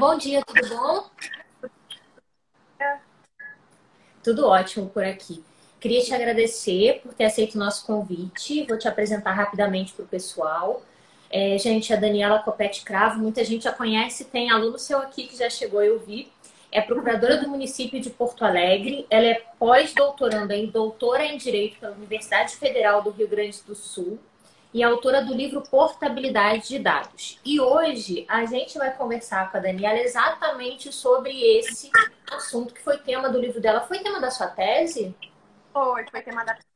bom dia, tudo bom? Tudo ótimo por aqui. Queria te agradecer por ter aceito o nosso convite. Vou te apresentar rapidamente para o pessoal. É, gente, a Daniela Copete Cravo, muita gente já conhece, tem aluno seu aqui que já chegou, eu vi. É procuradora do município de Porto Alegre. Ela é pós-doutoranda em doutora em Direito pela Universidade Federal do Rio Grande do Sul e autora do livro Portabilidade de Dados. E hoje a gente vai conversar com a Daniela exatamente sobre esse assunto que foi tema do livro dela. Foi tema da sua tese? Foi, foi tema da tese.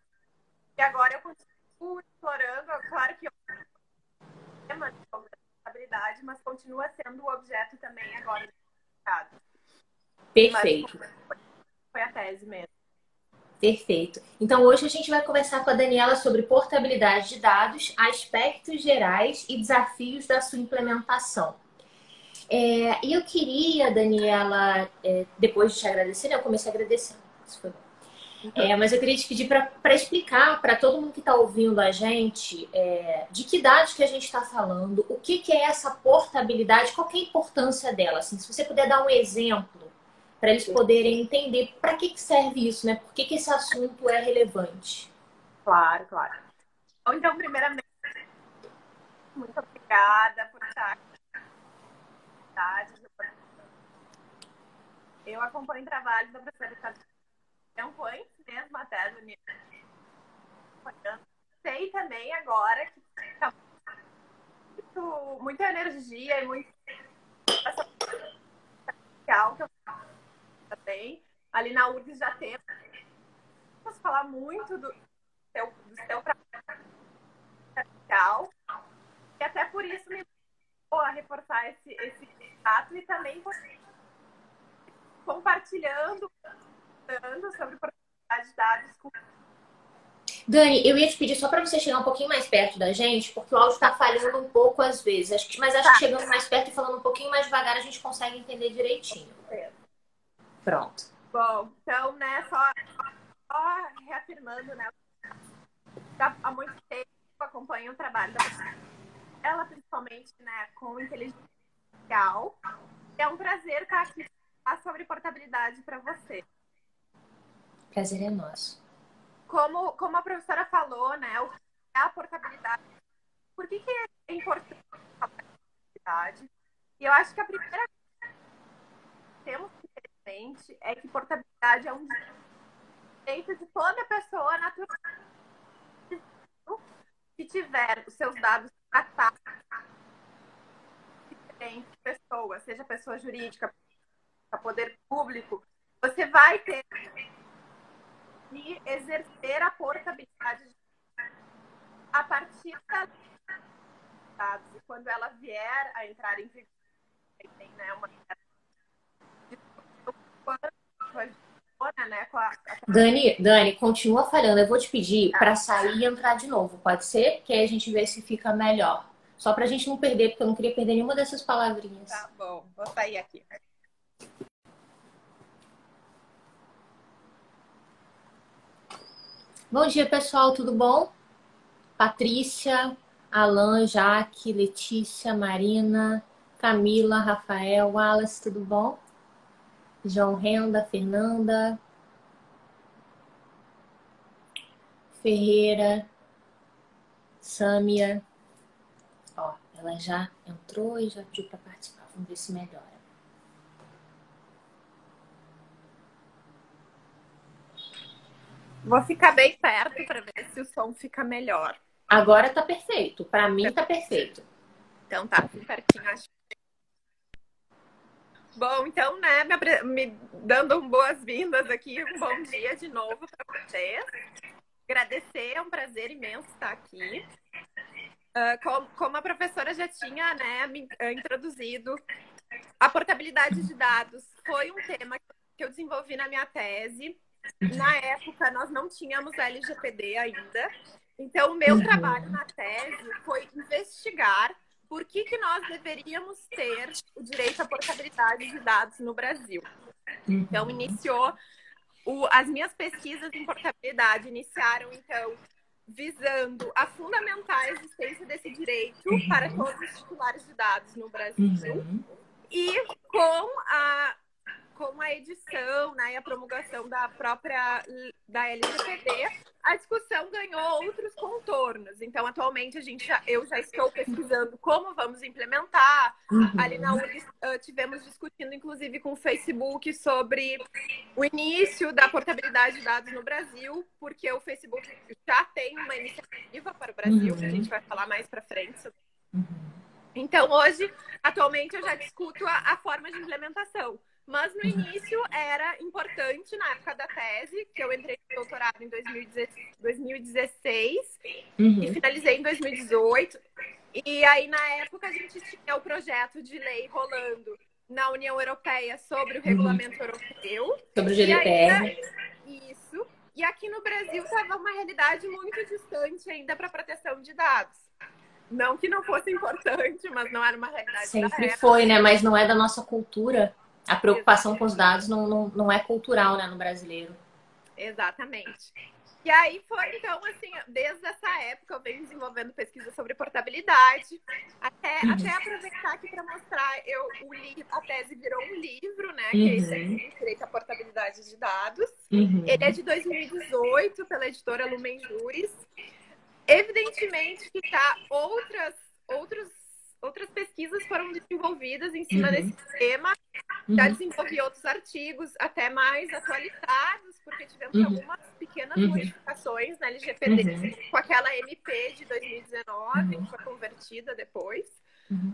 E agora eu continuo explorando, claro que eu tema de portabilidade, mas continua sendo o objeto também agora do Perfeito. Mas foi a tese mesmo. Perfeito. Então hoje a gente vai conversar com a Daniela sobre portabilidade de dados, aspectos gerais e desafios da sua implementação. É, e eu queria, Daniela, é, depois de te agradecer, né, eu comecei agradecendo. Isso foi bom. É, mas eu queria te pedir para explicar para todo mundo que está ouvindo a gente é, de que dados que a gente está falando, o que, que é essa portabilidade, qual é a importância dela. Assim, se você puder dar um exemplo para eles poderem entender para que, que serve isso, né? Por que, que esse assunto é relevante. Claro, claro. Então, primeiramente, muito obrigada por estar eu acompanho o trabalho da professora Então, foi mesmo a tese Sei também agora que tá muito, muita energia e muito que eu também. Ali na URGS já tem. Posso falar muito do seu, do seu trabalho e até por isso me a reforçar esse, esse fato e também compartilhando sobre propriedade de dados com Dani, eu ia te pedir só para você chegar um pouquinho mais perto da gente, porque o áudio está falhando um pouco às vezes. Mas acho que tá. chegando mais perto e falando um pouquinho mais devagar a gente consegue entender direitinho. Pronto. Bom, então, né, só, só reafirmando, né, há muito tempo acompanho o trabalho da ela, principalmente, né, com inteligência artificial. É um prazer estar aqui falar sobre portabilidade para você. Prazer é nosso. Como, como a professora falou, né, o que é a portabilidade? Por que, que é importante a portabilidade? E eu acho que a primeira coisa que temos que frente é que portabilidade é um direito de toda pessoa natural que tiver os seus dados tratados diferentes pessoas, seja pessoa jurídica, poder público, você vai ter que exercer a portabilidade a partir da dados. E quando ela vier a entrar em vigor, tem né, uma né, Dani, Dani, continua falando. Eu vou te pedir tá. para sair e entrar de novo, pode ser? Que aí a gente vê se fica melhor. Só para a gente não perder, porque eu não queria perder nenhuma dessas palavrinhas. Tá bom, vou sair aqui. Bom dia, pessoal, tudo bom? Patrícia, Alan, Jaque, Letícia, Marina, Camila, Rafael, Wallace, tudo bom? João Renda, Fernanda, Ferreira, Sâmia. Ó, ela já entrou e já pediu para participar. Vamos ver se melhora. Vou ficar bem perto para ver se o som fica melhor. Agora tá perfeito. Para mim tá perfeito. Então tá, pertinho, acho Bom, então, né, me, me dando boas-vindas aqui, um bom dia de novo para vocês. Agradecer, é um prazer imenso estar aqui. Uh, como, a professora já tinha né, me, introduzido, a portabilidade de dados foi um tema que eu desenvolvi na minha tese. Na época, nós não tínhamos LGPD ainda. Então, o meu trabalho na tese foi investigar por que, que nós deveríamos ter o direito à portabilidade de dados no Brasil. Então, iniciou o, as minhas pesquisas em portabilidade iniciaram, então, visando a fundamentar a existência desse direito para todos os titulares de dados no Brasil. Uhum. E com a com a edição né, e a promulgação da própria da LGPD, a discussão ganhou outros contornos. Então, atualmente, a gente já, eu já estou pesquisando como vamos implementar. Uhum. Ali na URGS uh, tivemos discutindo, inclusive, com o Facebook sobre o início da portabilidade de dados no Brasil, porque o Facebook já tem uma iniciativa para o Brasil, uhum. que a gente vai falar mais para frente. Uhum. Então, hoje, atualmente, eu já discuto a, a forma de implementação. Mas no início era importante, na época da tese, que eu entrei no doutorado em 2016 uhum. e finalizei em 2018. E aí, na época, a gente tinha o projeto de lei rolando na União Europeia sobre o uhum. regulamento europeu. Sobre o GDPR. isso. E aqui no Brasil estava uma realidade muito distante ainda para a proteção de dados. Não que não fosse importante, mas não era uma realidade. Sempre foi, né? Mas não é da nossa cultura a preocupação com os dados não, não, não é cultural né, no brasileiro. Exatamente. E aí foi, então, assim, desde essa época eu venho desenvolvendo pesquisa sobre portabilidade, até, uhum. até aproveitar aqui para mostrar, eu, o li, a tese virou um livro, né, que é uhum. aqui, Direito à Portabilidade de Dados. Uhum. Ele é de 2018, pela editora Lumen Juris. Evidentemente que tá outras, outros outras pesquisas foram desenvolvidas em cima uhum. desse tema. Já uhum. desenvolvi outros artigos, até mais atualizados, porque tivemos uhum. algumas pequenas uhum. modificações na LGPD uhum. com aquela MP de 2019, uhum. que foi convertida depois.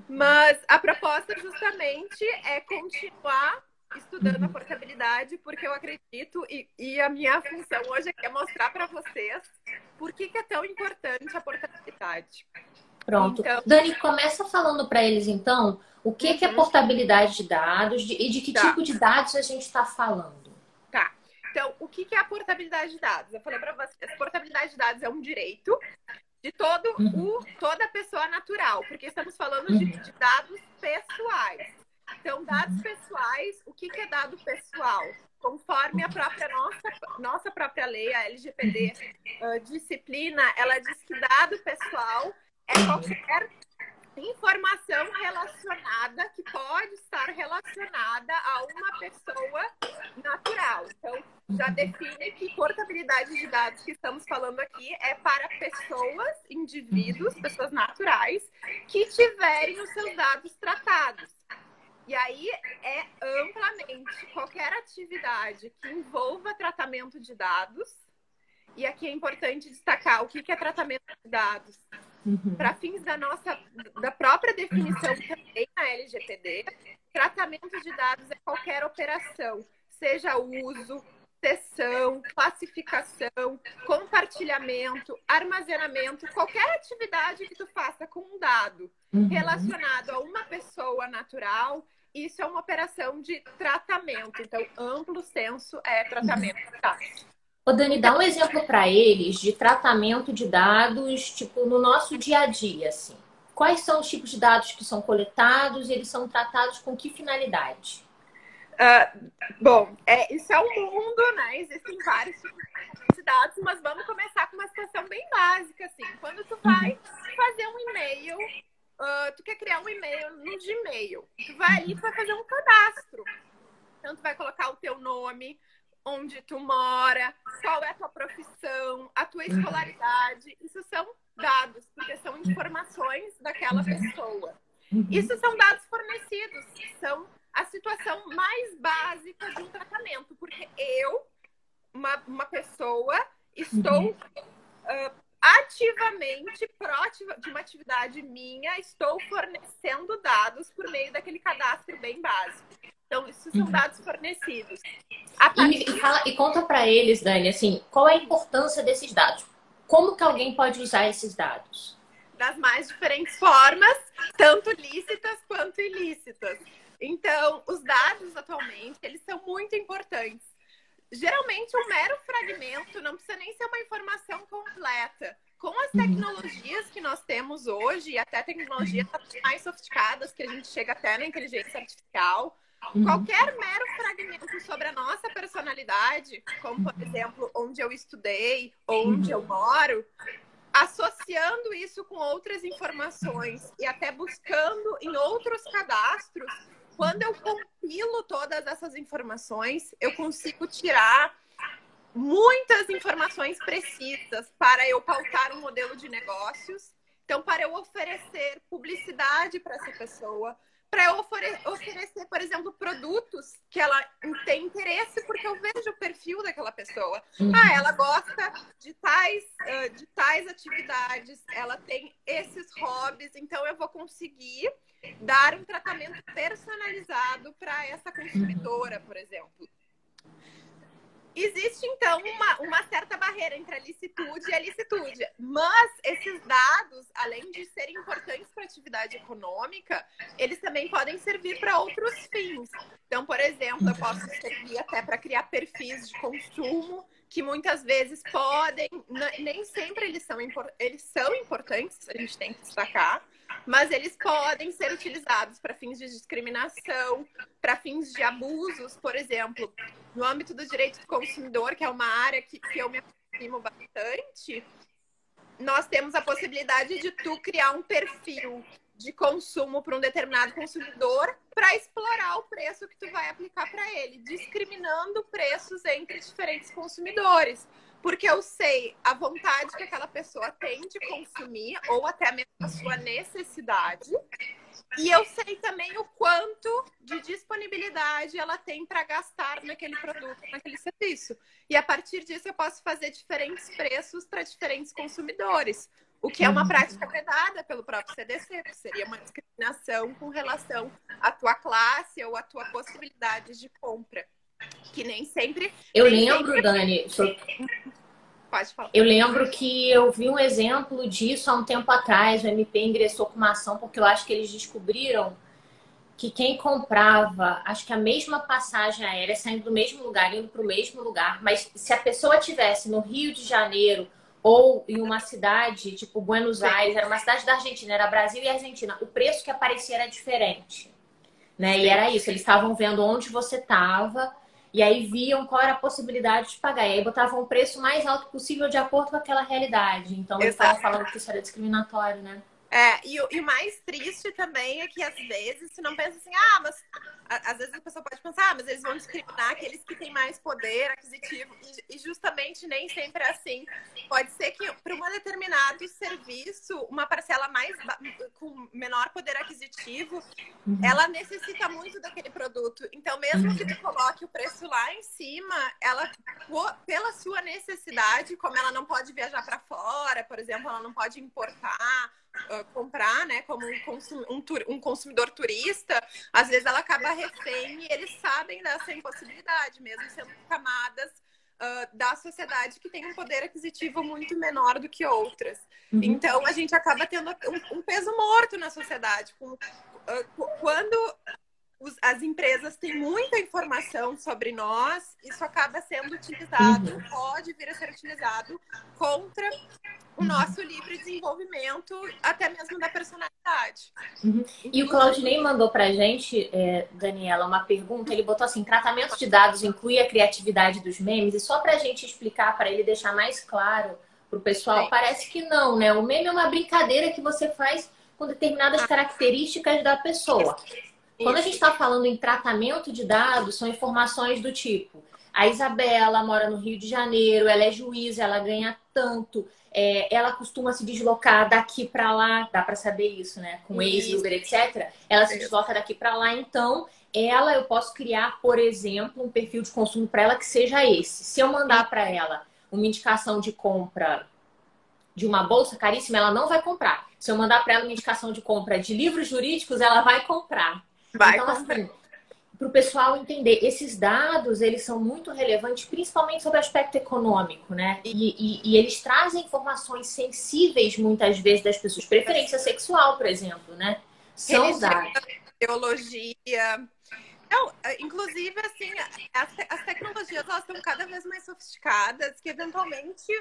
Mas a proposta justamente é continuar estudando a portabilidade, porque eu acredito, e, e a minha função hoje é mostrar para vocês por que, que é tão importante a portabilidade. Pronto. Então... Dani, começa falando para eles, então, o que, que é uhum. portabilidade de dados de, e de que tá. tipo de dados a gente está falando. Tá. Então, o que, que é a portabilidade de dados? Eu falei para vocês, portabilidade de dados é um direito de todo uhum. o, toda pessoa natural, porque estamos falando uhum. de, de, dados pessoais. Então, dados uhum. pessoais, o que, que é dado pessoal? Conforme a própria nossa, nossa própria lei, a LGPD, uh, disciplina, ela diz que dado pessoal é qualquer informação relacionada que pode estar relacionada a uma pessoa natural. Então, já define que portabilidade de dados que estamos falando aqui é para pessoas, indivíduos, pessoas naturais, que tiverem os seus dados tratados. E aí é amplamente qualquer atividade que envolva tratamento de dados. E aqui é importante destacar o que é tratamento de dados Uhum. Para fins da nossa da própria definição também na LGPD, tratamento de dados é qualquer operação, seja uso, sessão, classificação, compartilhamento, armazenamento, qualquer atividade que tu faça com um dado uhum. relacionado a uma pessoa natural, isso é uma operação de tratamento. Então, amplo senso é tratamento de dados. Ô, Dani, dá um exemplo para eles de tratamento de dados, tipo, no nosso dia a dia, assim. Quais são os tipos de dados que são coletados e eles são tratados com que finalidade? Uh, bom, é, isso é um mundo, né? Existem vários tipos de dados, mas vamos começar com uma situação bem básica, assim. Quando tu vai uhum. fazer um e-mail, uh, tu quer criar um e-mail no Gmail, tu vai ali, tu vai fazer um cadastro. Então, tu vai colocar o teu nome, onde tu mora, qual é a tua profissão, a tua escolaridade. Isso são dados, porque são informações daquela pessoa. Uhum. Isso são dados fornecidos, são a situação mais básica de um tratamento, porque eu, uma, uma pessoa, estou uh, ativamente, próxima de uma atividade minha, estou fornecendo dados por meio daquele cadastro bem básico. Então, isso são uhum. dados fornecidos. Partir... E, fala, e conta para eles, Dani, assim, qual é a importância desses dados? Como que alguém pode usar esses dados? Das mais diferentes formas, tanto lícitas quanto ilícitas. Então, os dados atualmente, eles são muito importantes. Geralmente, um mero fragmento não precisa nem ser uma informação completa. Com as tecnologias que nós temos hoje, e até tecnologias mais sofisticadas, que a gente chega até na inteligência artificial, Uhum. Qualquer mero fragmento sobre a nossa personalidade, como por exemplo, onde eu estudei, onde eu moro, associando isso com outras informações e até buscando em outros cadastros, quando eu compilo todas essas informações, eu consigo tirar muitas informações precisas para eu pautar um modelo de negócios. Então, para eu oferecer publicidade para essa pessoa, para eu oferecer, por exemplo, produtos que ela tem interesse, porque eu vejo o perfil daquela pessoa. Uhum. Ah, ela gosta de tais, de tais atividades, ela tem esses hobbies, então eu vou conseguir dar um tratamento personalizado para essa consumidora, por exemplo. Existe, então, uma, uma certa barreira entre a licitude e a licitude. Mas esses dados, além de serem importantes para a atividade econômica, eles também podem servir para outros fins. Então, por exemplo, eu posso servir até para criar perfis de consumo que muitas vezes podem, nem sempre eles são, eles são importantes, a gente tem que destacar, mas eles podem ser utilizados para fins de discriminação, para fins de abusos, por exemplo, no âmbito do direito do consumidor, que é uma área que, que eu me aproximo bastante, nós temos a possibilidade de tu criar um perfil de consumo para um determinado consumidor para explorar o preço que tu vai aplicar para ele, discriminando preços entre diferentes consumidores porque eu sei a vontade que aquela pessoa tem de consumir, ou até mesmo a sua necessidade. E eu sei também o quanto de disponibilidade ela tem para gastar naquele produto, naquele serviço. E a partir disso eu posso fazer diferentes preços para diferentes consumidores. O que é uma prática vedada pelo próprio CDC, que seria uma discriminação com relação à tua classe ou à tua possibilidade de compra. Que nem sempre. Eu lembro, sempre... Dani. Pode falar. Eu lembro que eu vi um exemplo disso há um tempo atrás. O MP ingressou com uma ação porque eu acho que eles descobriram que quem comprava, acho que a mesma passagem aérea, saindo do mesmo lugar, indo para o mesmo lugar, mas se a pessoa tivesse no Rio de Janeiro ou em uma cidade tipo Buenos Aires, era uma cidade da Argentina, era Brasil e Argentina, o preço que aparecia era diferente. Né? E era isso, eles estavam vendo onde você estava e aí viam qual era a possibilidade de pagar. E aí botavam o preço mais alto possível de acordo com aquela realidade. Então eles estavam falando que isso era discriminatório, né? É, e, e, o mais triste também é que às vezes você não pensa assim, ah, mas às vezes a pessoa pode pensar, ah, mas eles vão discriminar aqueles que têm mais poder aquisitivo. E, justamente nem sempre é assim. Pode ser que para um determinado serviço, uma parcela mais com menor poder aquisitivo, uhum. ela necessita muito daquele produto. Então, mesmo que tu uhum. coloque o preço lá em cima, ela pela sua necessidade, como ela não pode viajar para fora, por exemplo, ela não pode importar uh, comprar, né, como um, consum um, um, consumidor turista, às vezes ela acaba refém e eles sabem dessa impossibilidade, mesmo sendo camadas uh, da sociedade que tem um poder aquisitivo muito menor do que outras. Uhum. Então a gente acaba tendo um, um peso morto na sociedade. Com, uh, quando os, as empresas têm muita informação sobre nós, isso acaba sendo utilizado, uhum. pode vir a ser utilizado contra o nosso livre desenvolvimento, até mesmo da personalidade. Uhum. E o Claudinei mandou pra gente, é, Daniela, uma pergunta. Ele botou assim: tratamento de dados inclui a criatividade dos memes? E só pra gente explicar, para ele deixar mais claro pro pessoal, Sim. parece que não, né? O meme é uma brincadeira que você faz com determinadas características da pessoa. Quando a gente está falando em tratamento de dados, são informações do tipo: a Isabela mora no Rio de Janeiro, ela é juíza, ela ganha tanto, é, ela costuma se deslocar daqui para lá, dá para saber isso, né? Com ex-Uber, etc. Ela se desloca daqui para lá, então ela eu posso criar, por exemplo, um perfil de consumo para ela que seja esse. Se eu mandar para ela uma indicação de compra de uma bolsa caríssima, ela não vai comprar. Se eu mandar para ela uma indicação de compra de livros jurídicos, ela vai comprar. Vai então, assim, para o pessoal entender, esses dados eles são muito relevantes, principalmente sobre o aspecto econômico, né? E, e, e, eles trazem informações sensíveis muitas vezes das pessoas, preferência sexual, por exemplo, né? São dados. Teologia. Não, inclusive, assim, as, as tecnologias elas estão cada vez mais sofisticadas, que eventualmente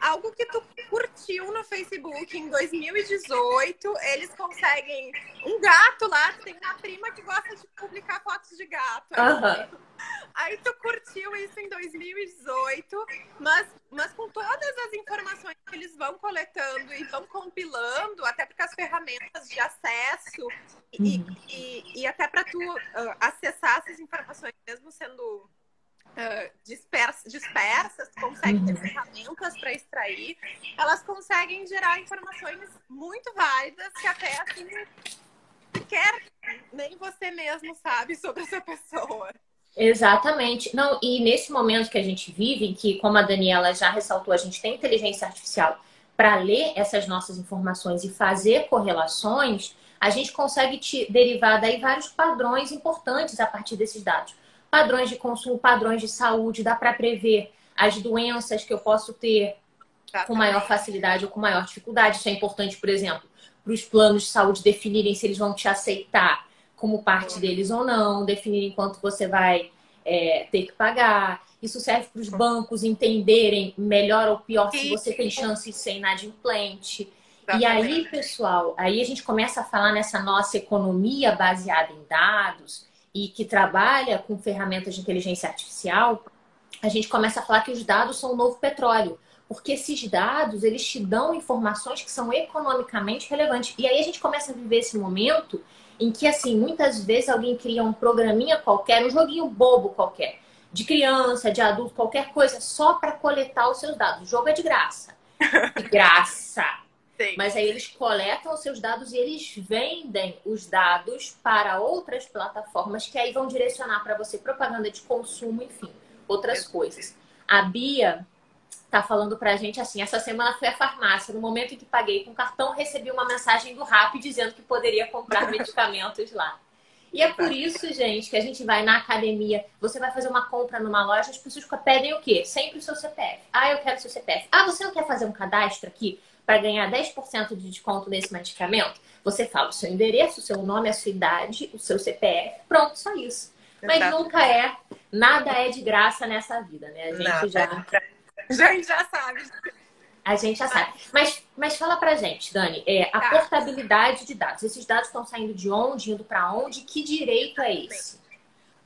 algo que tu curtiu no Facebook em 2018, eles conseguem um gato lá, tem uma prima que gosta de publicar fotos de gato. Uhum. Aí Aí tu curtiu isso em 2018, mas, mas com todas as informações que eles vão coletando e vão compilando, até porque as ferramentas de acesso e, uhum. e, e, até para tu uh, acessar essas informações, mesmo sendo uh, dispersas, dispersas, consegue ter uhum. ferramentas para extrair, elas conseguem gerar informações muito válidas que até assim sequer nem você mesmo sabe sobre essa pessoa. Exatamente. Não, e nesse momento que a gente vive, em que, como a Daniela já ressaltou, a gente tem inteligência artificial para ler essas nossas informações e fazer correlações, a gente consegue te derivar daí vários padrões importantes a partir desses dados. Padrões de consumo, padrões de saúde, dá para prever as doenças que eu posso ter com maior facilidade ou com maior dificuldade. Isso é importante, por exemplo, para os planos de saúde definirem se eles vão te aceitar como parte deles ou não, definirem quanto você vai é, ter que pagar. Isso serve para os bancos entenderem melhor ou pior se você tem chance de ser inadimplente. E aí, pessoal, aí a gente começa a falar nessa nossa economia baseada em dados e que trabalha com ferramentas de inteligência artificial, a gente começa a falar que os dados são o novo petróleo. Porque esses dados, eles te dão informações que são economicamente relevantes. E aí a gente começa a viver esse momento em que, assim, muitas vezes alguém cria um programinha qualquer, um joguinho bobo qualquer, de criança, de adulto, qualquer coisa, só para coletar os seus dados. O jogo é de graça. De graça. Sim. Mas aí eles coletam os seus dados e eles vendem os dados para outras plataformas que aí vão direcionar para você propaganda de consumo, enfim, outras coisas. A Bia tá falando pra gente assim: essa semana fui à farmácia. No momento em que paguei com cartão, recebi uma mensagem do RAP dizendo que poderia comprar medicamentos lá. E é por isso, gente, que a gente vai na academia, você vai fazer uma compra numa loja, as pessoas pedem o quê? Sempre o seu CPF. Ah, eu quero o seu CPF. Ah, você não quer fazer um cadastro aqui para ganhar 10% de desconto nesse medicamento? Você fala o seu endereço, o seu nome, a sua idade, o seu CPF. Pronto, só isso. Mas nunca é, nada é de graça nessa vida, né? A gente não, já a gente já sabe. A gente já sabe. Mas, mas fala pra gente, Dani, é, a tá. portabilidade de dados. Esses dados estão saindo de onde, indo para onde? Que direito é esse?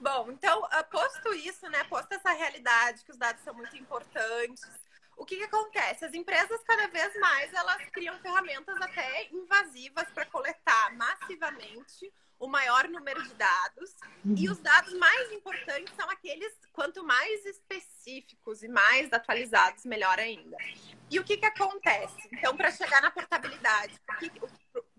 Bom, então, ah, posto isso, né? Posto essa realidade que os dados são muito importantes. O que, que acontece? As empresas cada vez mais elas criam ferramentas até invasivas para coletar massivamente o maior número de dados. Uhum. E os dados mais importantes são aqueles, quanto mais específicos e mais atualizados, melhor ainda. E o que, que acontece? Então, para chegar na portabilidade,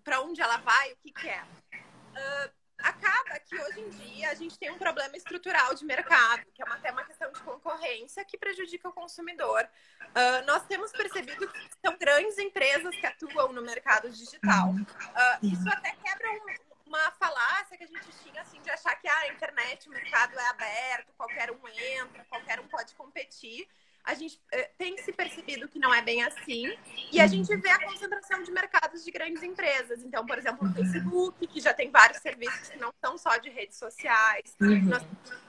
para onde ela vai, o que, que é? Uh, acaba que hoje em dia a gente tem um problema estrutural de mercado, que é até uma questão de concorrência que prejudica o consumidor. Uh, nós temos percebido que são grandes empresas que atuam no mercado digital. Uh, isso até quebra um, uma falácia que a gente tinha, assim, de achar que ah, a internet, o mercado é aberto, qualquer um entra, qualquer um pode competir. A gente eh, tem se percebido que não é bem assim. E a gente vê a concentração de mercados de grandes empresas. Então, por exemplo, o Facebook, que já tem vários serviços que não são só de redes sociais, uhum.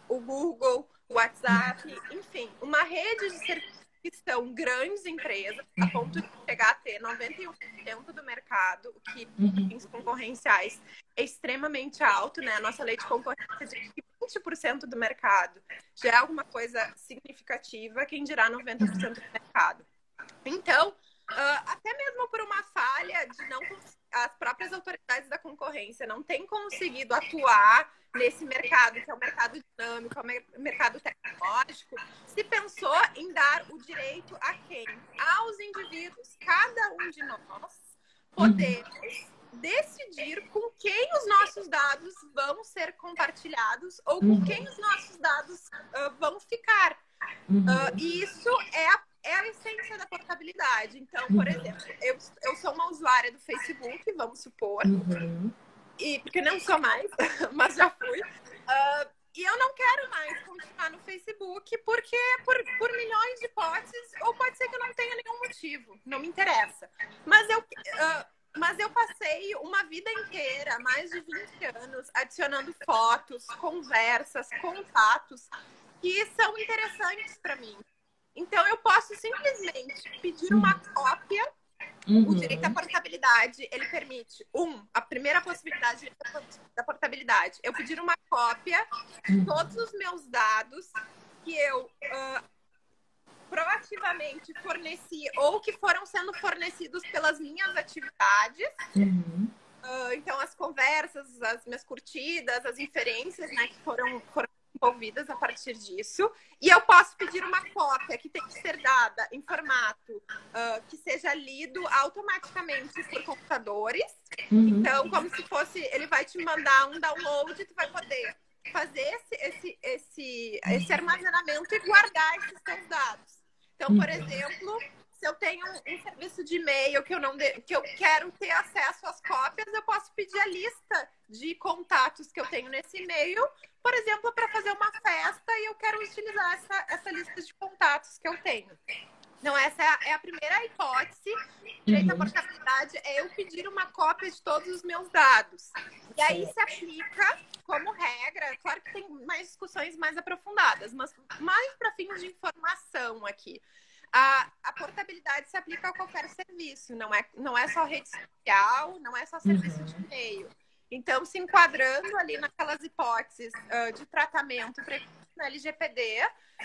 o Google, o WhatsApp, enfim, uma rede de serviços que são grandes empresas, a ponto de chegar a ter 91% do mercado, o que em uhum. concorrenciais é extremamente alto, né? A nossa lei de concorrência diz que 20% do mercado já é alguma coisa significativa, quem dirá 90% do mercado. Então, Uh, até mesmo por uma falha de não as próprias autoridades da concorrência não têm conseguido atuar nesse mercado, que é um mercado dinâmico, é um mercado tecnológico, se pensou em dar o direito a quem? Aos indivíduos, cada um de nós, podemos decidir com quem os nossos dados vão ser compartilhados ou com uhum. quem os nossos dados uh, vão ficar. Uh, e isso é a é a essência da portabilidade. Então, por uhum. exemplo, eu, eu sou uma usuária do Facebook, vamos supor, uhum. E porque não sou mais, mas já fui. Uh, e eu não quero mais continuar no Facebook porque por, por milhões de hipóteses, ou pode ser que eu não tenha nenhum motivo, não me interessa. Mas eu, uh, mas eu passei uma vida inteira, mais de 20 anos, adicionando fotos, conversas, contatos que são interessantes para mim. Então, eu posso simplesmente pedir uma cópia Uhum. O direito à portabilidade, ele permite, um, a primeira possibilidade da portabilidade, eu pedir uma cópia de uhum. todos os meus dados que eu uh, proativamente forneci ou que foram sendo fornecidos pelas minhas atividades. Uhum. Uh, então, as conversas, as minhas curtidas, as inferências né, que foram, foram envolvidas a partir disso. E eu posso pedir uma cópia que tem que ser dada em formato uh, que seja lido automaticamente por computadores. Uhum. Então, como se fosse, ele vai te mandar um download e tu vai poder fazer esse, esse, esse, esse armazenamento e guardar esses seus dados. Então, por uhum. exemplo, se eu tenho um, serviço de e-mail que eu não de... que eu quero ter acesso às cópias, eu posso pedir a lista de contatos que eu tenho nesse e-mail, por exemplo, para fazer uma festa e eu quero utilizar essa, essa lista de contatos que eu tenho. Então, essa é a, é a primeira hipótese. Direito à uhum. portabilidade é eu pedir uma cópia de todos os meus dados. E aí se aplica como regra, claro que tem mais discussões mais aprofundadas, mas mais para fins de informação aqui a, a, portabilidade se aplica a qualquer serviço, não é, não é só rede social, não é só serviço uhum. de e-mail. Então, se enquadrando ali naquelas hipóteses uh, de tratamento na LGPD,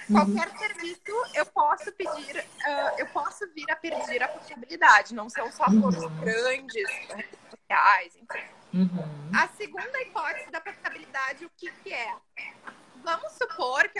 uhum. qualquer serviço eu posso pedir, uh, eu posso vir a pedir a portabilidade, não são só uhum. grandes, redes sociais, enfim. Uhum. A segunda hipótese da portabilidade, o que, que é?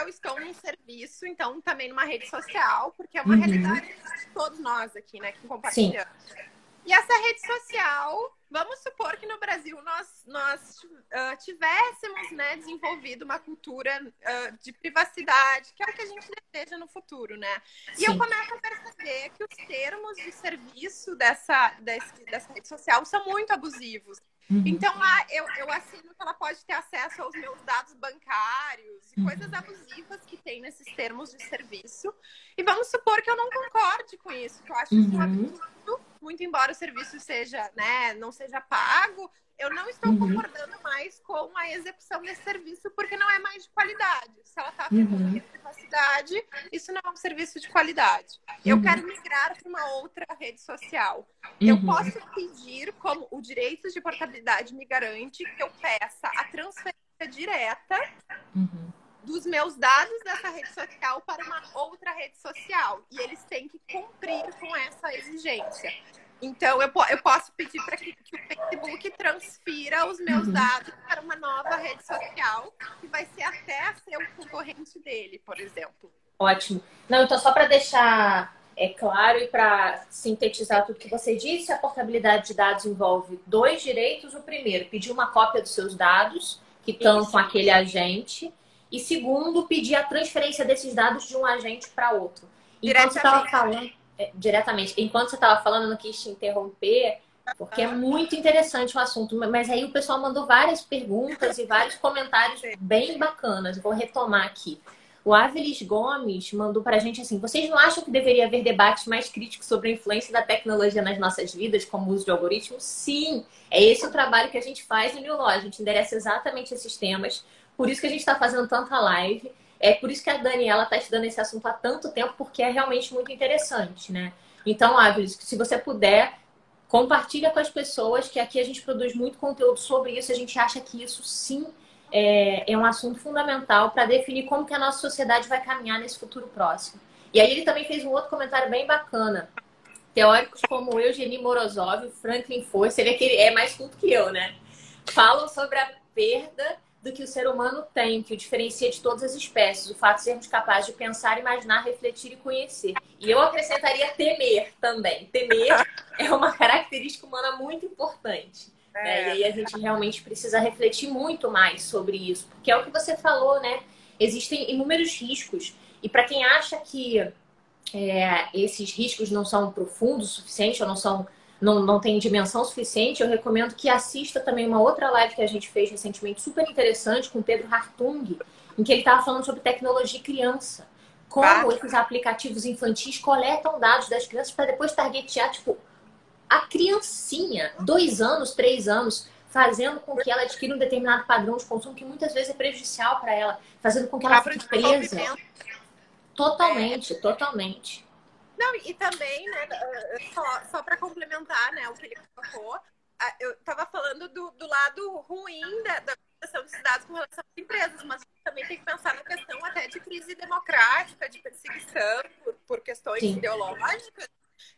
Estou num serviço, então também numa rede social, porque é uma uhum. realidade de todos nós aqui, né, que compartilhamos. Sim. E essa rede social, vamos supor que no Brasil nós, nós uh, tivéssemos né, desenvolvido uma cultura uh, de privacidade, que é o que a gente deseja no futuro, né? E Sim. eu começo a perceber que os termos de serviço dessa, desse, dessa rede social são muito abusivos. Uhum. Então lá eu, eu assino que ela pode ter acesso aos meus dados bancários e uhum. coisas abusivas que tem nesses termos de serviço. E vamos supor que eu não concorde com isso, que eu acho uhum. isso um absurdo, muito embora o serviço seja, né, não seja pago, eu não estou uhum. concordando mais com a execução desse serviço porque não é mais de qualidade. Se ela está afetando uhum. privacidade, isso não é um serviço de qualidade. Eu uhum. quero migrar para uma outra rede social. Eu uhum. posso pedir, como o direito de portabilidade me garante, que eu peça a transferência direta uhum. dos meus dados dessa rede social para uma outra rede social. E eles têm que cumprir com essa exigência. Então, eu, eu posso pedir para que, que, o Facebook transfira os meus uhum. dados para uma nova rede social, que vai ser até ser o concorrente dele, por exemplo. Ótimo. Não, então, só para deixar é claro e para sintetizar tudo que você disse, a portabilidade de dados envolve dois direitos. O primeiro, pedir uma cópia dos seus dados, que estão com aquele agente. E segundo, pedir a transferência desses dados de um agente para outro. Então, você estava falando diretamente. Enquanto você estava falando, eu não quis te interromper, porque é muito interessante o assunto. Mas aí o pessoal mandou várias perguntas e vários comentários bem bacanas. vou retomar aqui. O Avelis Gomes mandou para a gente assim: vocês não acham que deveria haver debates mais críticos sobre a influência da tecnologia nas nossas vidas, como o uso de algoritmos? Sim, é esse o trabalho que a gente faz no New Law. A gente endereça exatamente esses temas. Por isso que a gente está fazendo tanta live. É por isso que a Daniela está estudando esse assunto há tanto tempo, porque é realmente muito interessante, né? Então, Áviles, se você puder, compartilha com as pessoas que aqui a gente produz muito conteúdo sobre isso. A gente acha que isso sim é, é um assunto fundamental para definir como que a nossa sociedade vai caminhar nesse futuro próximo. E aí ele também fez um outro comentário bem bacana. Teóricos como Eugênio Morozov, Franklin você vê que ele é mais culto que eu, né? Falam sobre a perda do que o ser humano tem, que o diferencia de todas as espécies, o fato de sermos capazes de pensar, imaginar, refletir e conhecer. E eu acrescentaria temer também. Temer é uma característica humana muito importante. É. Né? E aí a gente realmente precisa refletir muito mais sobre isso, porque é o que você falou, né? Existem inúmeros riscos. E para quem acha que é, esses riscos não são profundos o suficiente ou não são não, não tem dimensão suficiente, eu recomendo que assista também uma outra live que a gente fez recentemente, super interessante, com o Pedro Hartung, em que ele estava falando sobre tecnologia criança. Como ah. esses aplicativos infantis coletam dados das crianças para depois targetear, tipo, a criancinha, dois anos, três anos, fazendo com que ela adquira um determinado padrão de consumo que muitas vezes é prejudicial para ela, fazendo com que ela fique presa. Totalmente, é. totalmente. Não, e também, né, só, só para complementar né, o que ele colocou, eu estava falando do, do, lado ruim da, da proteção desses dados com relação às empresas, mas também tem que pensar na questão até de crise democrática, de perseguição por, por questões Sim. ideológicas,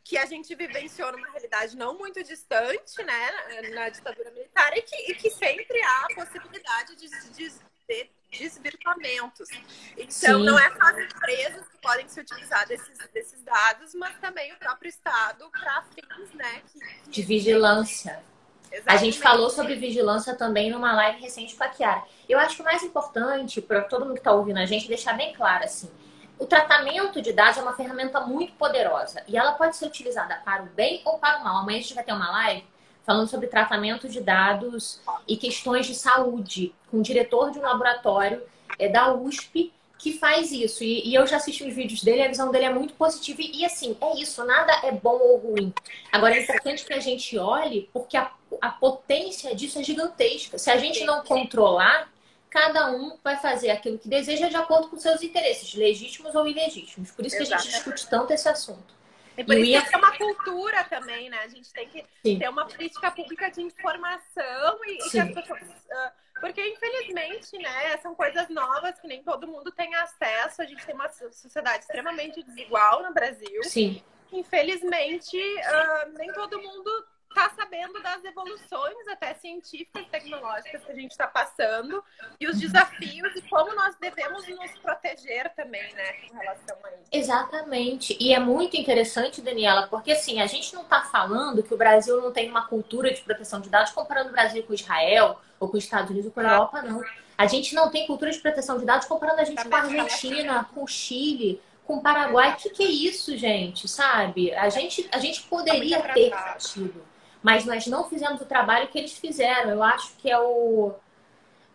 que a gente vivenciou numa realidade não muito distante, né, na ditadura militar, e que, e que sempre há a possibilidade de, de, de desvirtuamentos. Então, Sim. não é só as empresas que podem se utilizar desses, desses dados, mas também o próprio Estado para fins né, que, que... de vigilância. Exatamente. A gente falou sobre vigilância também numa live recente com a Kiara. Eu acho que o mais importante para todo mundo que está ouvindo a gente deixar bem claro assim. O tratamento de dados é uma ferramenta muito poderosa e ela pode ser utilizada para o bem ou para o mal. Amanhã a gente vai ter uma live falando sobre tratamento de dados e questões de saúde, com o diretor de um laboratório é, da USP que faz isso. E, e, eu já assisti os vídeos dele, a visão dele é muito positiva. E, e, assim, é isso, nada é bom ou ruim. Agora é importante que a gente olhe, porque a, a potência disso é gigantesca. Se a gente não controlar, cada um vai fazer aquilo que deseja de acordo com seus interesses, legítimos ou ilegítimos. Por isso que a gente discute tanto esse assunto. E por isso que é uma cultura também, né? A gente tem que Sim. ter uma política pública de informação e, e que as pessoas. Uh, porque, infelizmente, né, são coisas novas que nem todo mundo tem acesso. A gente tem uma sociedade extremamente desigual no Brasil. Sim. Infelizmente, uh, nem todo mundo está sabendo das evoluções até científicas e tecnológicas que a gente está passando e os desafios e como nós devemos nos proteger também, né, com relação a isso. Exatamente. E é muito interessante, Daniela, porque assim, a gente não está falando que o Brasil não tem uma cultura de proteção de dados comparando o Brasil com Israel ou com os Estados Unidos ou com a Europa, não. A gente não tem cultura de proteção de dados comparando a gente com a Argentina, com o Chile, com o Paraguai. O que, que é isso, gente? Sabe? A gente, a gente poderia ter tido mas nós não fizemos o trabalho que eles fizeram. Eu acho que é o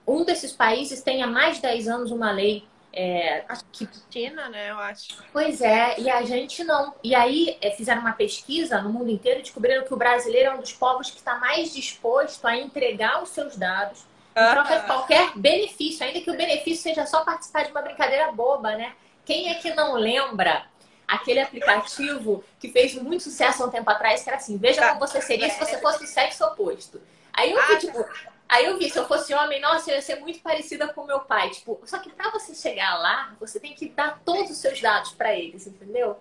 um desses países tem há mais de 10 anos uma lei é, que China, né? Eu acho. Pois é, e a gente não. E aí é, fizeram uma pesquisa no mundo inteiro e descobriram que o brasileiro é um dos povos que está mais disposto a entregar os seus dados em troca de qualquer benefício, ainda que o benefício seja só participar de uma brincadeira boba, né? Quem é que não lembra aquele aplicativo que fez muito sucesso há um tempo atrás, que era assim, veja como você seria se você fosse do sexo oposto. Aí eu vi, ah, tipo, aí eu vi, se eu fosse homem, nossa, eu ia ser muito parecida com meu pai. Tipo, só que para você chegar lá, você tem que dar todos os seus dados para eles, entendeu?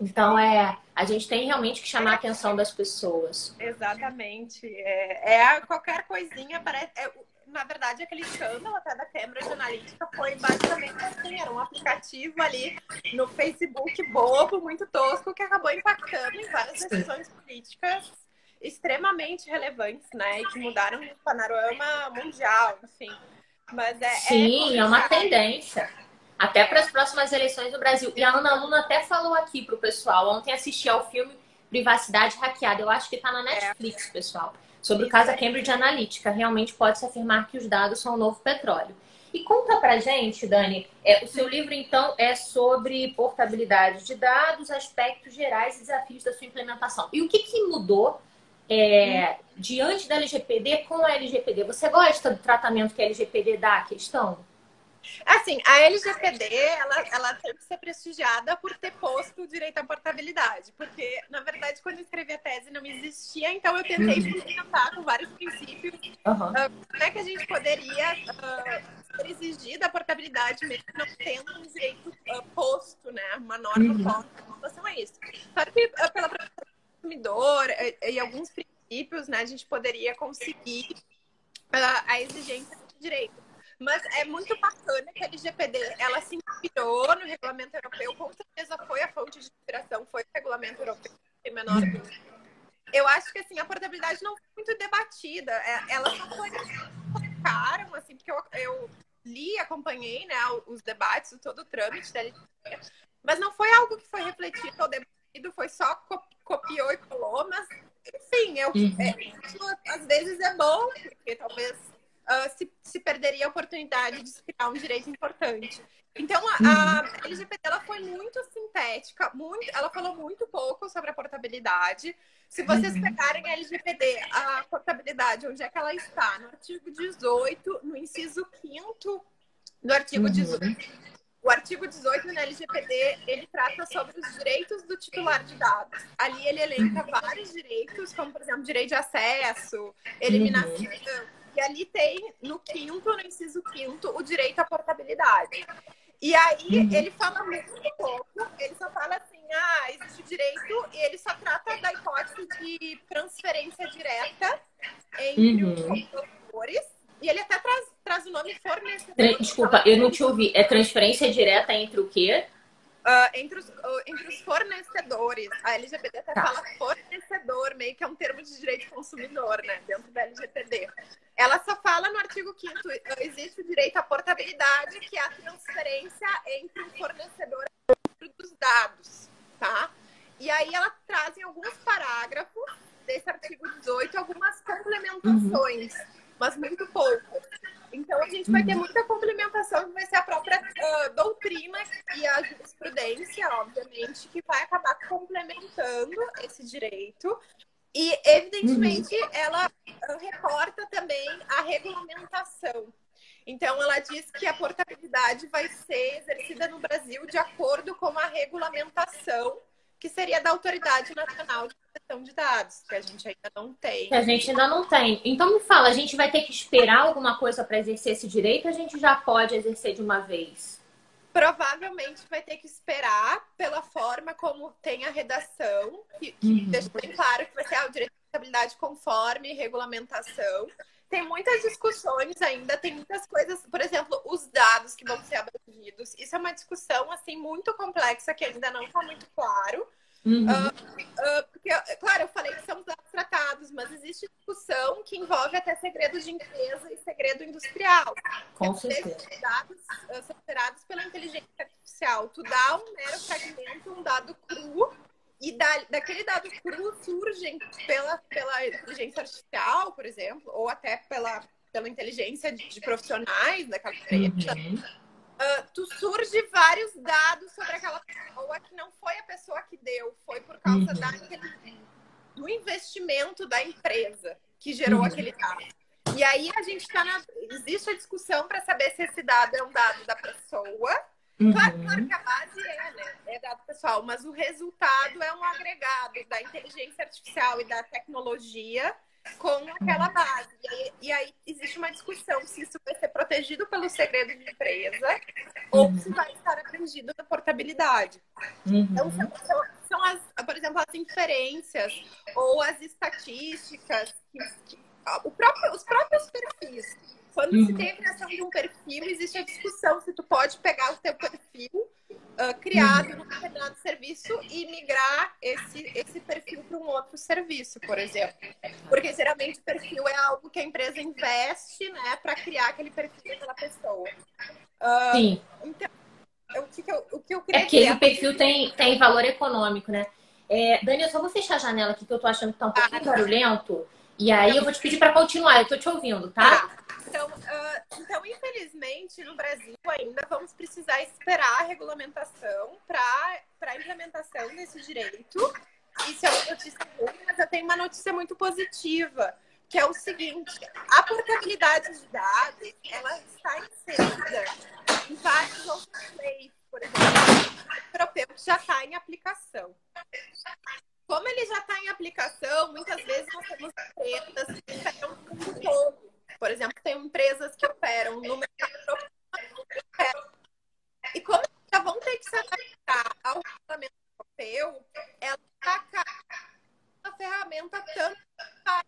Então é, a gente tem realmente que chamar a atenção das pessoas. Exatamente. É, é qualquer coisinha parece. É, na verdade, aquele escândalo até da Cambridge Analytica foi basicamente assim, era um aplicativo ali no Facebook bobo, muito tosco, que acabou impactando em várias decisões políticas extremamente relevantes, né? E que mudaram o panorama mundial, enfim. Mas é, é Sim, é, é uma tendência. Até para as próximas eleições do Brasil. E a Ana Luna até falou aqui pro pessoal. Ontem assisti ao filme Privacidade Hackeada. Eu acho que está na Netflix, é. pessoal sobre o caso Cambridge Analytica. Realmente pode-se afirmar que os dados são o novo petróleo. E conta pra gente, Dani, é, o seu livro então é sobre portabilidade de dados, aspectos gerais e desafios da sua implementação. E o que, que mudou é, diante da LGPD com a LGPD? Você gosta do tratamento que a LGPD dá à questão? Assim, a LGPD, ela, ela tem que ser prestigiada por ter posto o direito à portabilidade. Porque, na verdade, quando eu escrevi a tese não existia, então eu tentei uhum. fundamentar com vários princípios uhum. uh, como é que a gente poderia uh, ser exigida a portabilidade mesmo não tendo um direito uh, posto, né? Uma norma uhum. posta em relação a isso. Só que uh, pela proteção do consumidor e, e, alguns princípios, né, a gente poderia conseguir a exigência de direito. Mas é muito bacana que a LGPD ela se inspirou no regulamento europeu, com certeza foi a fonte de inspiração, foi o regulamento europeu, menor. Eu acho que assim, a portabilidade não foi muito debatida. É, ela só foi colocaram, assim, porque eu, eu li, acompanhei né, os debates, todo o trâmite da LGPD, mas não foi algo que foi refletido ou debatido, foi só copiou e colou, mas enfim, eu, uhum. é, às vezes é bom, porque talvez uh, se, se perderia a oportunidade de se criar um direito importante. Então, a, a uhum. LGBT ela foi muito sintética, muito, ela falou muito pouco sobre a portabilidade. Se vocês uhum. pegarem a LGPD, a portabilidade, onde é que ela está? No artigo 18, no inciso 5 do artigo 18. Uhum. o artigo 18 na LGPD, ele trata sobre os direitos do titular de dados. Ali ele elenca vários direitos, como, por exemplo, direito de acesso, eliminação. Uhum. E ali tem, no quinto, no inciso quinto, o direito à portabilidade. E aí uhum. ele fala muito pouco, ele só fala assim, ah, existe direito, e ele só trata da hipótese de transferência direta entre uhum. os computadores e ele até traz, traz o nome fornecedor. Desculpa, eu não te ouvi. É transferência direta entre o quê? Uh, entre, os, uh, entre os fornecedores. A LGPD até tá. fala fornecedor, meio que é um termo de direito consumidor, né? Dentro da LGPD. Ela só fala no artigo 5 uh, existe o direito à portabilidade, que é a transferência entre o fornecedor e dos dados, tá? E aí ela traz em alguns parágrafos desse artigo 18 algumas complementações. Uhum mas muito pouco. Então a gente vai ter uhum. muita complementação, que vai ser a própria uh, doutrina e a jurisprudência, obviamente, que vai acabar complementando esse direito. E, evidentemente, uhum. ela uh, reporta também a regulamentação. Então, ela diz que a portabilidade vai ser exercida no Brasil de acordo com a regulamentação que seria da Autoridade Nacional de Proteção de Dados, que a gente ainda não tem. Que a gente ainda não tem. Então me fala, a gente vai ter que esperar alguma coisa para exercer esse direito ou a gente já pode exercer de uma vez? Provavelmente vai ter que esperar pela forma como tem a redação, que, que uhum. deixa bem claro que vai ser ah, o direito de estabilidade conforme regulamentação tem muitas discussões ainda, tem muitas coisas, por exemplo, os dados que vão ser abrangidos. Isso é uma discussão assim muito complexa que ainda não está muito claro. Uhum. Uh, uh, porque, claro, eu falei que são dados tratados, mas existe discussão que envolve até segredo de empresa e segredo industrial. Com certeza. Dados uh, são gerados pela inteligência artificial. Tu dá um mero fragmento, um dado cru, e da, daquele dado cru surgem pela, pela inteligência artificial, por exemplo, ou até pela, pela inteligência de, de profissionais daquela empresa. Uhum. Uh, tu surge vários dados sobre aquela pessoa que não foi a pessoa que deu, foi por causa uhum. da, do investimento da empresa que gerou uhum. aquele dado. E aí a gente está na. Existe a discussão para saber se esse dado é um dado da pessoa Uhum. Claro, claro, que a base é, né? É dado pessoal, mas o resultado é um agregado da inteligência artificial e da tecnologia com aquela base. E aí, e aí, existe uma discussão se isso vai ser protegido pelo segredo de empresa uhum. ou se vai estar abrangido da portabilidade. Uhum. Então, são, são, são, as, por exemplo, as inferências ou as estatísticas, que, que, o próprio, os próprios perfis quando uhum. se tem a criação de um perfil, existe a discussão se tu pode pegar o teu perfil uh, criado uhum. num determinado serviço e migrar esse, esse perfil para um outro serviço, por exemplo. Porque geralmente o perfil é algo que a empresa investe né, para criar aquele perfil daquela pessoa. Uh, Sim. Então, o que, eu, o que eu queria É que o perfil tem, tem valor econômico, né? É, Dani, eu só vou fechar a janela aqui que eu tô achando que tá um pouquinho ah, barulhento. E aí eu vou te pedir para continuar, eu tô te ouvindo, tá? tá. Então, uh, então, infelizmente, no Brasil ainda vamos precisar esperar a regulamentação para a implementação desse direito. Isso é uma notícia ruim, mas eu tenho uma notícia muito positiva, que é o seguinte: a portabilidade de dados ela está inserida em vários outros leis, por exemplo, o europeu já está em aplicação. Como ele já está em aplicação, muitas vezes nós temos empresas que estão no mundo todo. Por exemplo, tem empresas que operam no mercado e como já vão ter que se adaptar ao regulamento europeu, ela está a ferramenta tanto para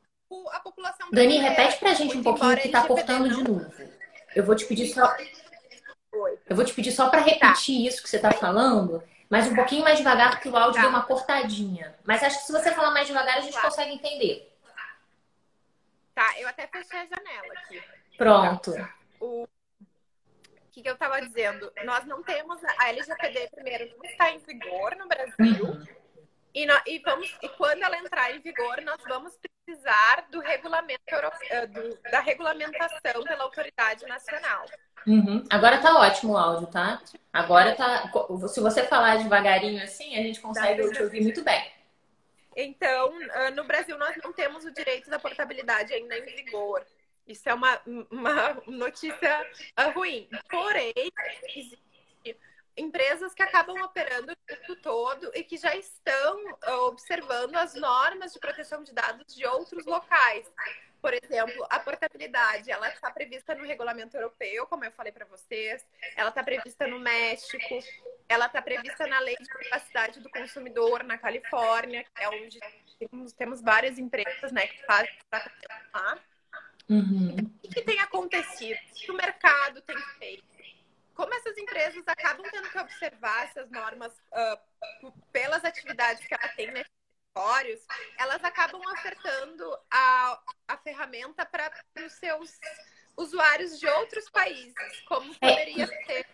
a população Dani, repete para a gente um pouquinho que está cortando de novo. Eu vou te pedir só. Eu vou te pedir só para repetir tá. isso que você está falando mas um pouquinho mais devagar, porque o áudio tá. deu uma cortadinha. Mas acho que se você falar mais devagar, a gente claro. consegue entender. Tá, eu até fechei a janela aqui. Pronto. O que, que eu estava dizendo? Nós não temos. A LGPD, primeiro, não está em vigor no Brasil. Uhum. E, no, e, vamos, e quando ela entrar em vigor, nós vamos precisar do regulamento eh, do, da regulamentação pela autoridade nacional. Uhum. Agora tá ótimo o áudio, tá? Agora tá. Se você falar devagarinho assim, a gente consegue te ouvir muito bem. Então, ah, no Brasil, nós não temos o direito da portabilidade ainda em vigor. Isso é uma, uma notícia ah, ruim. Porém, existe empresas que acabam operando o tempo todo e que já estão uh, observando as normas de proteção de dados de outros locais. Por exemplo, a portabilidade, ela está prevista no regulamento europeu, como eu falei para vocês, ela está prevista no México, ela está prevista na lei de privacidade do consumidor na Califórnia, que é onde temos, temos várias empresas né, que fazem tratamento lá. Uhum. O que tem acontecido? O que o mercado tem feito? Como essas empresas acabam tendo que observar essas normas uh, pelas atividades que ela tem nesses territórios, elas acabam ofertando a, a ferramenta para os seus usuários de outros países, como é, poderia é. ser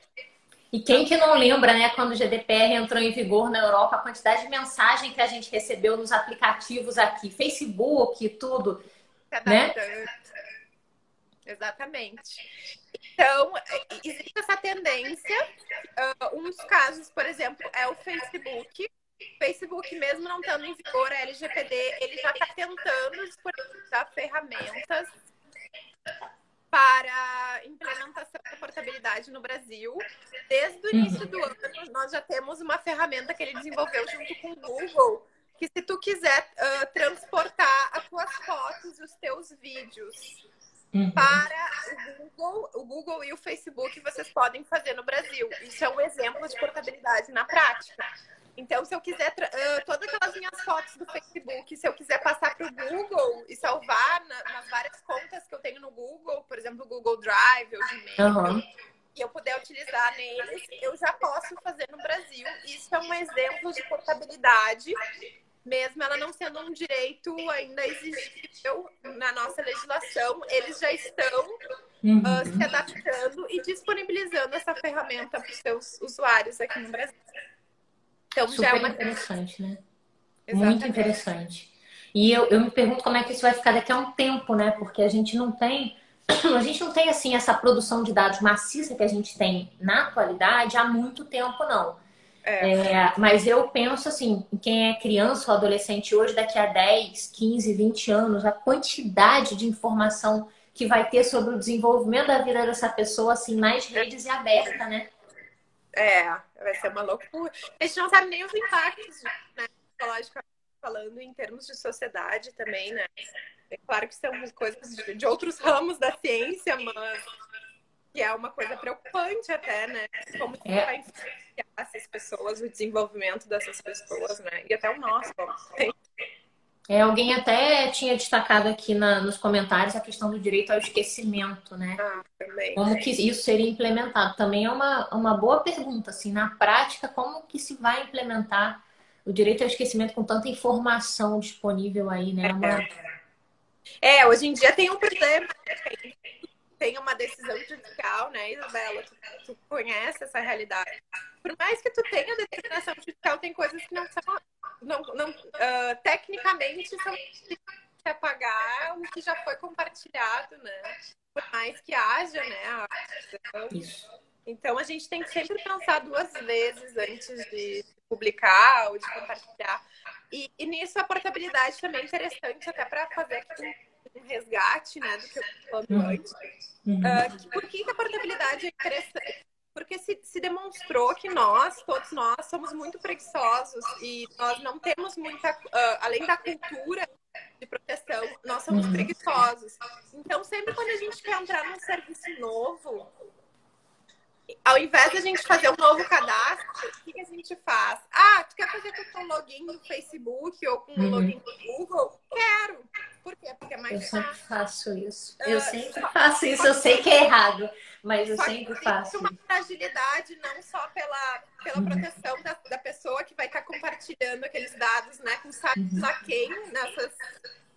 e quem que não lembra, né, quando o GDPR entrou em vigor na Europa, a quantidade de mensagem que a gente recebeu nos aplicativos aqui, Facebook, tudo, né? Exatamente. Então, existe essa tendência. Uh, um dos casos, por exemplo, é o Facebook. O Facebook, mesmo não estando em vigor a LGPD, ele já está tentando disponibilizar ferramentas para implementação da portabilidade no Brasil. Desde o início uhum. do ano, nós já temos uma ferramenta que ele desenvolveu junto com o Google, que se tu quiser uh, transportar as tuas fotos, os teus vídeos uhum. para o Google, o Google e o Facebook, vocês podem fazer no Brasil. Isso é um exemplo de portabilidade na prática. Então, se eu quiser uh, todas aquelas minhas fotos do Facebook, se eu quiser passar para o Google e salvar na, nas várias contas que eu tenho no Google, por exemplo, o Google Drive, o Gmail, uhum. e eu puder utilizar neles, eu já posso fazer no Brasil. Isso é um exemplo de portabilidade, mesmo ela não sendo um direito ainda exigível na nossa legislação, eles já estão uhum. uh, se adaptando e disponibilizando essa ferramenta para os seus usuários aqui no Brasil. Então, Super já é uma... interessante, né? Exatamente. Muito interessante. E eu, eu me pergunto como é que isso vai ficar daqui a um tempo, né? Porque a gente não tem. A gente não tem assim essa produção de dados maciça que a gente tem na atualidade há muito tempo, não. É. É, mas eu penso assim, quem é criança ou adolescente hoje, daqui a 10, 15, 20 anos, a quantidade de informação que vai ter sobre o desenvolvimento da vida dessa pessoa, assim, mais redes e aberta, né? É, vai ser uma loucura. A gente não sabe nem os impactos, né, psicologicamente falando, em termos de sociedade também, né? É claro que são coisas de, de outros ramos da ciência, mas que é uma coisa preocupante até, né? Como que é. vai influenciar essas pessoas, o desenvolvimento dessas pessoas, né? E até o nosso. É, alguém até tinha destacado aqui na, nos comentários a questão do direito ao esquecimento, né? Ah, também. Como que isso seria implementado? Também é uma, uma boa pergunta, assim, na prática, como que se vai implementar o direito ao esquecimento com tanta informação disponível aí, né? Uma... É, hoje em dia tem um problema, tem uma decisão judicial, né, Isabela? Tu, tu conhece essa realidade. Por mais que tu tenha determinação judicial, tem coisas que não são não, não uh, tecnicamente são que apagar o que já foi compartilhado, né? Por mais que haja, né? Isso. Então a gente tem que sempre pensar duas vezes antes de publicar ou de compartilhar. E, e nisso a portabilidade também é interessante até para fazer um, resgate, né, do que eu falando uhum. antes. Uh, por que a portabilidade é interessante? porque se, se, demonstrou que nós, todos nós, somos muito preguiçosos e nós não temos muita, uh, além da cultura de proteção, nós somos uhum. preguiçosos. Então, sempre quando a gente quer entrar num serviço novo, ao invés de a gente fazer um novo cadastro, o que, a gente faz? Ah, tu quer fazer com um login no Facebook ou com um uhum. login no Google? Quero. Por quê? Porque é mais eu fácil. Eu sempre faço isso. Eu uh, sempre faço isso. Eu sei que é errado, mas eu sempre faço. uma fragilidade não só pela, pela uhum. proteção da, da pessoa que vai estar compartilhando aqueles dados, né, com sabe uhum. quem nessas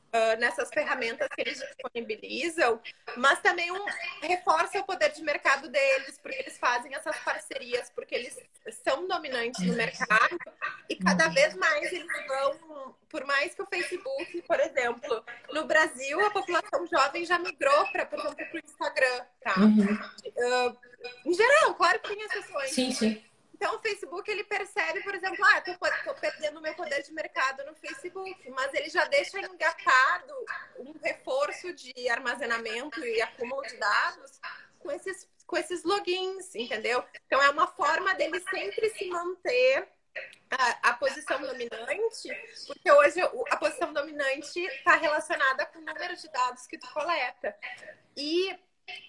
Uh, nessas ferramentas que eles disponibilizam, mas também um, reforça o poder de mercado deles, porque eles fazem essas parcerias, porque eles são dominantes no mercado e cada vez mais eles vão, por mais que o Facebook, por exemplo, no Brasil a população jovem já migrou para, por exemplo, para o Instagram, tá? Uhum. Uh, em geral, claro que tem exceções. Sim, sim. Então, o Facebook, ele percebe, por exemplo, ah, tô, tô perdendo meu poder de mercado no Facebook, mas ele já deixa engatado um reforço de armazenamento e acúmulo de dados com esses com esses logins, entendeu? Então é uma forma dele sempre se manter a, a, posição dominante, porque hoje a posição dominante está relacionada com o número de dados que tu coleta. E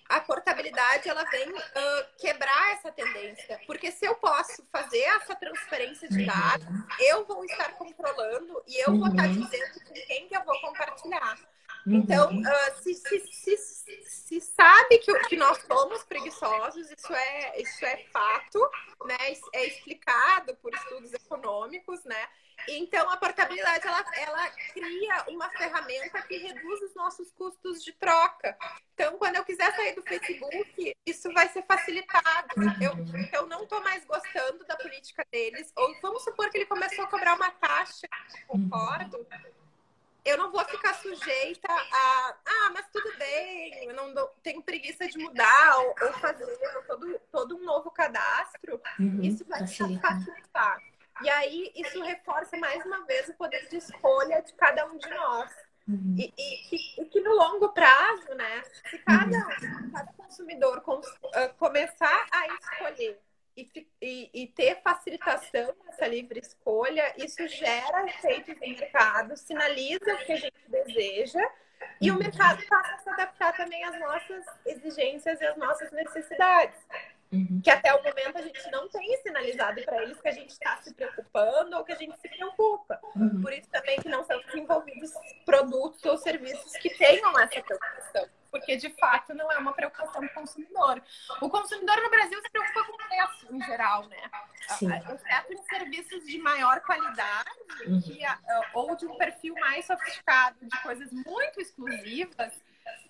a portabilidade ela vem uh, quebrar essa tendência, porque se eu posso fazer essa transferência de dados, uhum. eu vou estar controlando e eu uhum. vou estar dizendo com quem que eu vou compartilhar. Uhum. Então, uh, se, se, se, se, sabe que, que nós somos preguiçosos, isso é, isso é fato, né? É explicado por estudos econômicos, né? Então, a portabilidade, ela, ela cria uma ferramenta que reduz os nossos custos de troca. Então, quando eu quiser sair do Facebook, isso vai ser facilitado. Eu, eu não estou mais gostando da política deles. Ou vamos supor que ele começou a cobrar uma taxa, concordo, eu não vou ficar sujeita a, ah, mas tudo bem, eu não dou, tenho preguiça de mudar ou, ou fazer todo, todo um novo cadastro. Uhum, isso vai facilitar. facilitar. E aí isso reforça mais uma vez o poder de escolha de cada um de nós. Uhum. E, e, e, que no longo prazo, né, se cada, uhum. cada consumidor cons, uh, começar a escolher e, e, ter facilitação nessa livre escolha, isso gera efeitos no mercado, sinaliza o que a gente deseja e o uhum. mercado passa a se adaptar também às nossas exigências e às nossas necessidades. Uhum. Que até o momento a gente não tem sinalizado para eles que a gente está se preocupando ou que a gente se preocupa. Uhum. Por isso também que não são desenvolvidos produtos ou serviços que tenham essa preocupação. Porque de fato não é uma preocupação do consumidor. O consumidor no Brasil se preocupa com o preço em geral, né? Sim. Exceto em serviços de maior qualidade uhum. que, ou de um perfil mais sofisticado, de coisas muito exclusivas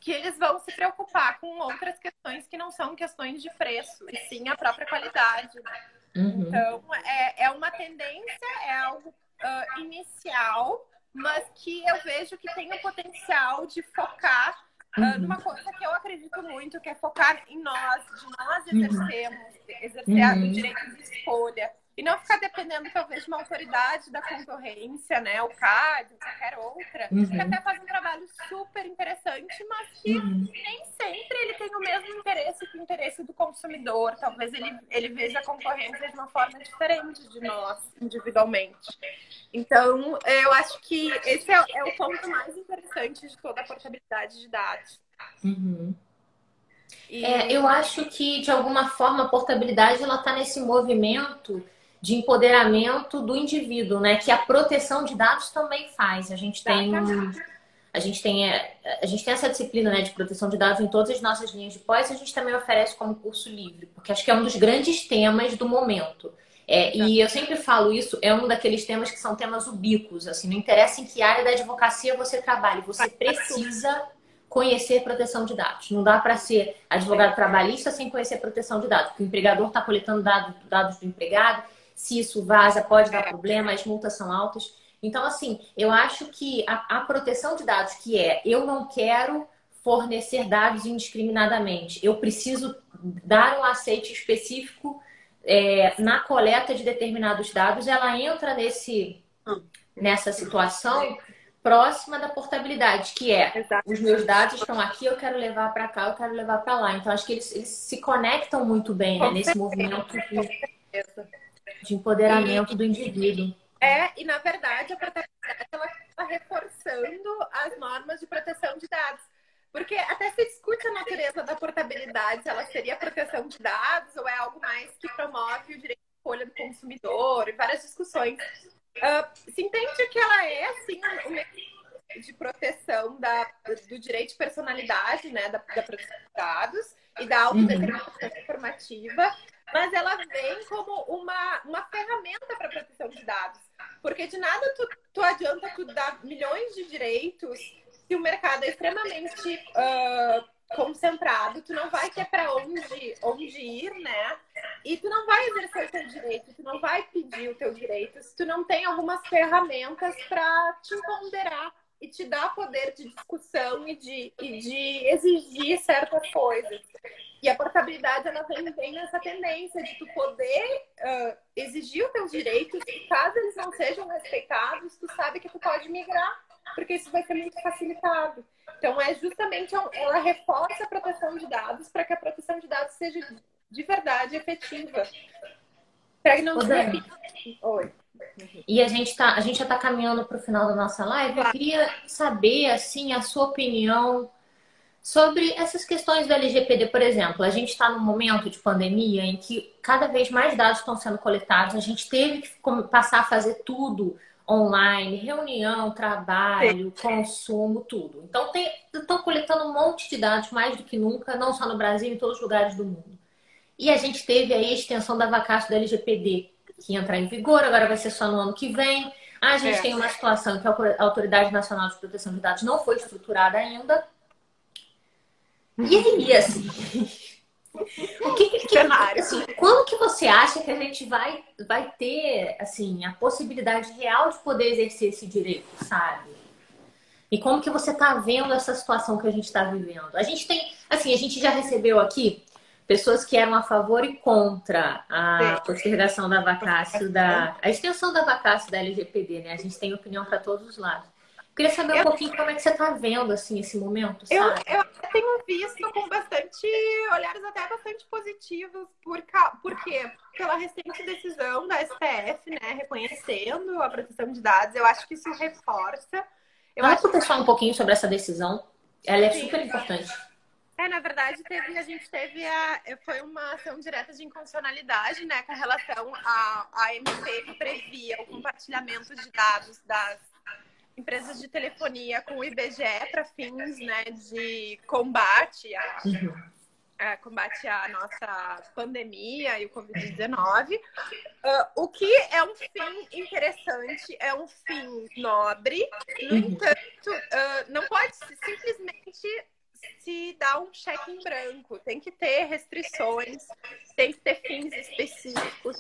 que eles vão se preocupar com outras questões que não são questões de preço, e sim a própria qualidade. Né? Uhum. Então, é, é uma tendência, é algo uh, inicial, mas que eu vejo que tem o potencial de focar uh, numa coisa que eu acredito muito, que é focar em nós, de nós uhum. exercermos, exercer uhum. o direito de escolha, e não ficar dependendo, talvez, de uma autoridade da concorrência, né? O CAD, qualquer outra, uhum. que até faz um trabalho super interessante, mas que uhum. nem sempre ele tem o mesmo interesse que o interesse do consumidor. Talvez ele, ele veja a concorrência de uma forma diferente de nós, individualmente. Então, eu acho que esse é, é o ponto mais interessante de toda a portabilidade de dados. Uhum. E... É, eu acho que, de alguma forma, a portabilidade ela está nesse movimento de empoderamento do indivíduo, né? Que a proteção de dados também faz. A gente tem a gente tem a gente tem essa disciplina né, de proteção de dados em todas as nossas linhas de pós. A gente também oferece como curso livre, porque acho que é um dos grandes temas do momento. É, e eu sempre falo isso, é um daqueles temas que são temas ubíquos, assim, não interessa em que área da advocacia você trabalhe, você precisa conhecer proteção de dados. Não dá para ser advogado trabalhista sem conhecer proteção de dados, porque o empregador está coletando dados, dados do empregado, se isso vaza, pode dar problema, as multas são altas. Então, assim, eu acho que a, a proteção de dados, que é eu não quero fornecer dados indiscriminadamente, eu preciso dar um aceite específico é, na coleta de determinados dados, ela entra nesse, nessa situação próxima da portabilidade, que é Exato. os meus dados estão aqui, eu quero levar para cá, eu quero levar para lá. Então, acho que eles, eles se conectam muito bem né, nesse movimento. De de empoderamento e, do indivíduo. É, e na verdade a portabilidade ela está reforçando as normas de proteção de dados. Porque até se discute a natureza da portabilidade, se ela seria proteção de dados ou é algo mais que promove o direito de escolha do consumidor e várias discussões. Uh, se entende que ela é, assim, um mecanismo de proteção da, do direito de personalidade, né, da, da proteção de dados e da autodeterminação uhum. informativa, mas ela vem como uma, uma ferramenta para proteção de dados. Porque de nada tu, tu adianta tu dar milhões de direitos se o mercado é extremamente uh, concentrado, tu não vai ter para onde, onde ir, né? E tu não vai exercer o teu direito, tu não vai pedir o teu direito se tu não tem algumas ferramentas para te ponderar e te dar poder de discussão e de, e de exigir certas coisas. E a portabilidade, ela vem, vem nessa tendência de tu poder uh, exigir os teus direitos e caso eles não sejam respeitados, tu sabe que tu pode migrar, porque isso vai ser muito facilitado. Então, é justamente ela reforça a proteção de dados para que a proteção de dados seja de verdade efetiva. Para que não se Oi. E a gente, tá, a gente já está caminhando para o final da nossa live. Eu queria saber, assim, a sua opinião sobre essas questões do LGPD, por exemplo. A gente está num momento de pandemia em que cada vez mais dados estão sendo coletados. A gente teve que passar a fazer tudo online, reunião, trabalho, consumo, tudo. Então, estão coletando um monte de dados mais do que nunca, não só no Brasil, em todos os lugares do mundo. E a gente teve aí a extensão da vacância do LGPD, que ia entrar em vigor, agora vai ser só no ano que vem. A gente é. tem uma situação que a Autoridade Nacional de Proteção de Dados não foi estruturada ainda. E aí, assim, o que, que, que assim, quando que você acha que a gente vai, vai ter assim a possibilidade real de poder exercer esse direito, sabe? E como que você está vendo essa situação que a gente está vivendo? A gente tem, assim, a gente já recebeu aqui pessoas que eram a favor e contra a postergação da vacácio da a extensão da vacácio da LGPD, né? A gente tem opinião para todos os lados. Queria saber um eu, pouquinho como é que você está vendo assim esse momento, sabe? Eu, eu tenho visto com bastante olhares até bastante positivos, por, por quê? Pela recente decisão da STF, né, reconhecendo a proteção de dados, eu acho que isso reforça. Eu Vamos acho... pessoal um pouquinho sobre essa decisão. Ela é Sim. super importante. É, na verdade, teve, a gente teve a, foi uma ação direta de inconstitucionalidade, né, com relação à MP que previa o compartilhamento de dados das empresas de telefonia com o IBGE para fins né, de combate a, a, combate à nossa pandemia e o Covid-19. Uh, o que é um fim interessante, é um fim nobre, no uhum. entanto, uh, não pode simplesmente se dar um cheque em branco. Tem que ter restrições, tem que ter fins específicos.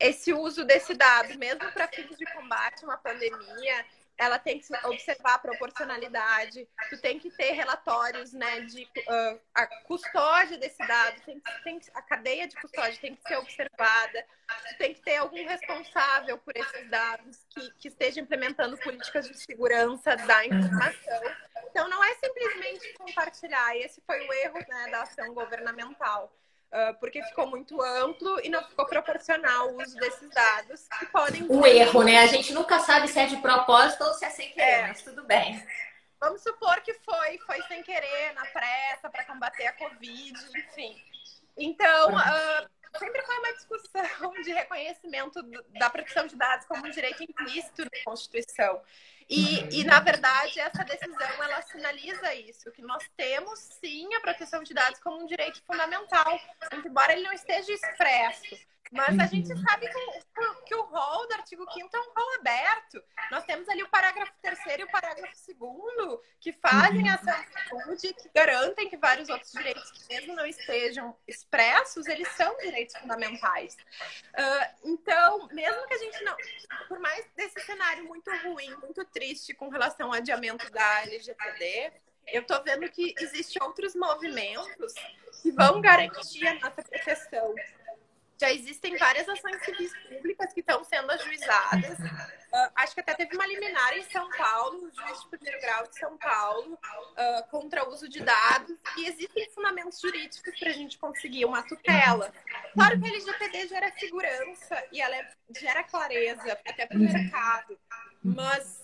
Esse uso desse dado, mesmo para fins de combate a uma pandemia, ela tem que observar a proporcionalidade, tu tem que ter relatórios, né, de uh, a custódia desse dado, tem, tem, a cadeia de custódia tem que ser observada, tu tem que ter algum responsável por esses dados que, que esteja implementando políticas de segurança da informação. Então, não é simplesmente compartilhar, esse foi o erro né, da ação governamental. Uh, porque ficou muito amplo e não ficou proporcional o uso desses dados que podem. O erro, né? A gente nunca sabe se é de propósito ou se é sem querer, é. mas tudo bem. Vamos supor que foi, foi sem querer, na pressa, para combater a Covid, enfim. Então, uh, sempre foi uma discussão de reconhecimento da proteção de dados como um direito implícito na Constituição. E, e, na verdade, essa decisão ela sinaliza isso, que nós temos sim a proteção de dados como um direito fundamental, embora ele não esteja expresso. Mas a gente uhum. sabe que, que o rol do artigo 5 é um rol aberto. Nós temos ali o parágrafo 3 e o parágrafo 2 que fazem essa atitude, que garantem que vários outros direitos, que mesmo não estejam expressos, eles são direitos fundamentais. Uh, então, mesmo que a gente não. Por mais desse cenário muito ruim, muito triste com relação ao adiamento da LGPD, eu estou vendo que existem outros movimentos que vão garantir a nossa proteção já existem várias ações civis públicas que estão sendo ajuizadas. Uh, acho que até teve uma liminar em São Paulo, o juiz de primeiro grau de São Paulo, uh, contra o uso de dados. E existem fundamentos jurídicos para a gente conseguir uma tutela. Claro que a LGPD gera segurança e ela é, gera clareza até para o mercado. Mas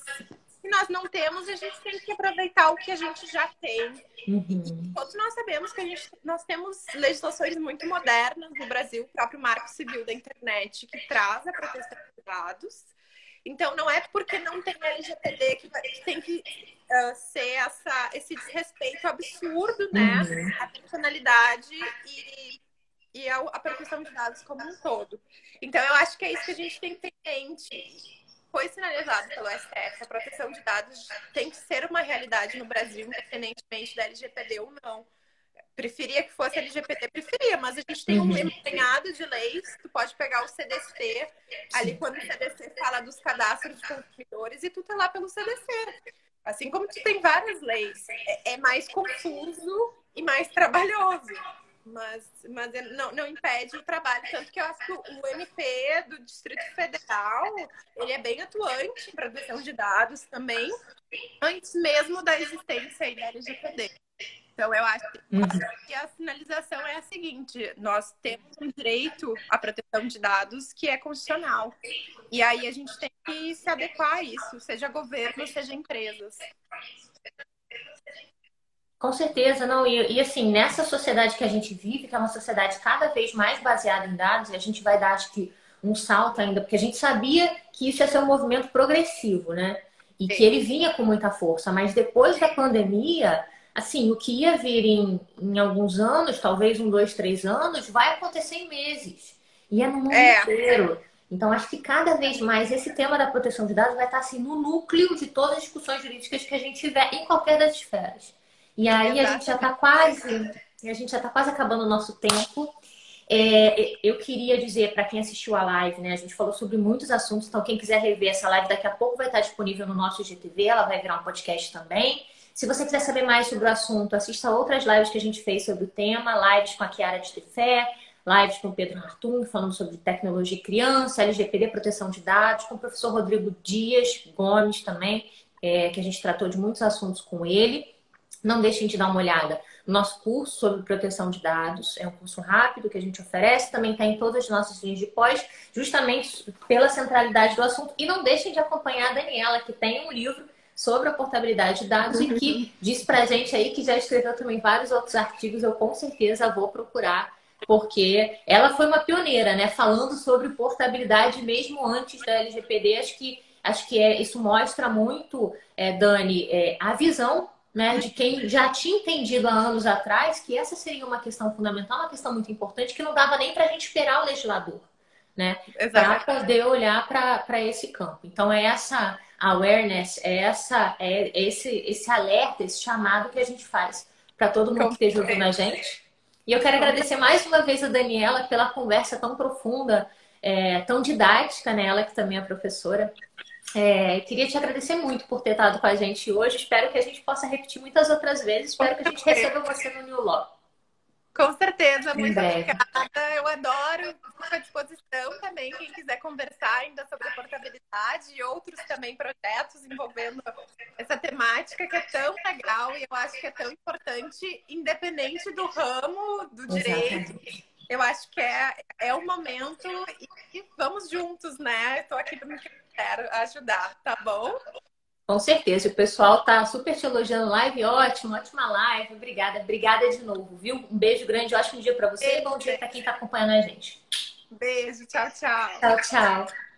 se nós não temos, a gente tem que aproveitar o que a gente já tem. Uhum. Todos nós sabemos que a gente, nós temos legislações muito modernas no Brasil, o próprio Marco Civil da Internet, que traz a proteção de dados. Então, não é porque não tem LGPD que, que tem que uh, ser essa, esse desrespeito absurdo, né? Uhum. A personalidade e, e a, a proteção de dados como um todo. Então, eu acho que é isso que a gente tem que ter em mente foi sinalizado pelo STF, a proteção de dados tem que ser uma realidade no Brasil, independentemente da LGPD ou não. Preferia que fosse LGPD, preferia, mas a gente tem um empenhado uhum. de leis, tu pode pegar o CDC, ali quando o CDC fala dos cadastros de consumidores, e tu tá lá pelo CDC. Assim como tu tem várias leis, é, é mais confuso e mais trabalhoso. Mas, mas não, não impede o trabalho. Tanto que eu acho que o MP do Distrito Federal, ele é bem atuante em proteção de dados também, antes mesmo da existência da LGPD. Então, eu acho que a sinalização é a seguinte: nós temos um direito à proteção de dados que é constitucional. E aí a gente tem que se adequar a isso, seja governo, seja empresas. Com certeza, não. E, e, assim, nessa sociedade que a gente vive, que é uma sociedade cada vez mais baseada em dados, e a gente vai dar, acho que, um salto ainda, porque a gente sabia que isso ia ser um movimento progressivo, né? E que ele vinha com muita força. Mas depois da pandemia, assim, o que ia vir em, em alguns anos, talvez um, dois, três anos, vai acontecer em meses. E é no mundo é. inteiro. Então, acho que cada vez mais esse tema da proteção de dados vai estar assim no núcleo de todas as discussões jurídicas que a gente tiver em qualquer das esferas. E aí a gente já está quase, a gente já está quase acabando o nosso tempo. É, eu queria dizer para quem assistiu a live, né? A gente falou sobre muitos assuntos, então quem quiser rever essa live daqui a pouco vai estar disponível no nosso GTV, ela vai virar um podcast também. Se você quiser saber mais sobre o assunto, assista outras lives que a gente fez sobre o tema, lives com a Kiara de Tefé, lives com o Pedro Hartung, falando sobre tecnologia e criança, LGPD, proteção de dados, com o professor Rodrigo Dias Gomes também, é, que a gente tratou de muitos assuntos com ele. Não deixem de dar uma olhada no nosso curso sobre proteção de dados. É um curso rápido que a gente oferece, também está em todas as nossas linhas de pós, justamente pela centralidade do assunto. E não deixem de acompanhar a Daniela, que tem um livro sobre a portabilidade de dados e que disse pra gente aí que já escreveu também vários outros artigos. Eu com certeza vou procurar, porque ela foi uma pioneira, né? Falando sobre portabilidade mesmo antes da LGPD. Acho que, acho que é, isso mostra muito, é, Dani, é, a visão né, de quem já tinha entendido há anos atrás que essa seria uma questão fundamental, uma questão muito importante, que não dava nem para a gente esperar o legislador, né, para poder olhar para esse campo. Então, é essa awareness, é, essa, é esse, esse alerta, esse chamado que a gente faz para todo mundo que esteja ouvindo a gente. E eu quero agradecer mais uma vez a Daniela pela conversa tão profunda, é, tão didática, né, ela que também é professora. É, queria te agradecer muito por ter estado com a gente hoje. Espero que a gente possa repetir muitas outras vezes. Espero que a gente receba você no New Law. Com certeza, muito obrigada. Eu adoro, fico à disposição também. Quem quiser conversar ainda sobre portabilidade e outros também projetos envolvendo essa temática que é tão legal e eu acho que é tão importante, independente do ramo do direito. Exatamente. Eu acho que é, é o momento e vamos juntos, né? Estou aqui para me quero ajudar, tá bom? Com certeza, o pessoal tá super te elogiando. Live ótimo, ótima live. Obrigada, obrigada de novo, viu? Um beijo grande, ótimo dia para você e bom dia para quem tá acompanhando a gente. Beijo, tchau, tchau. Tchau, tchau.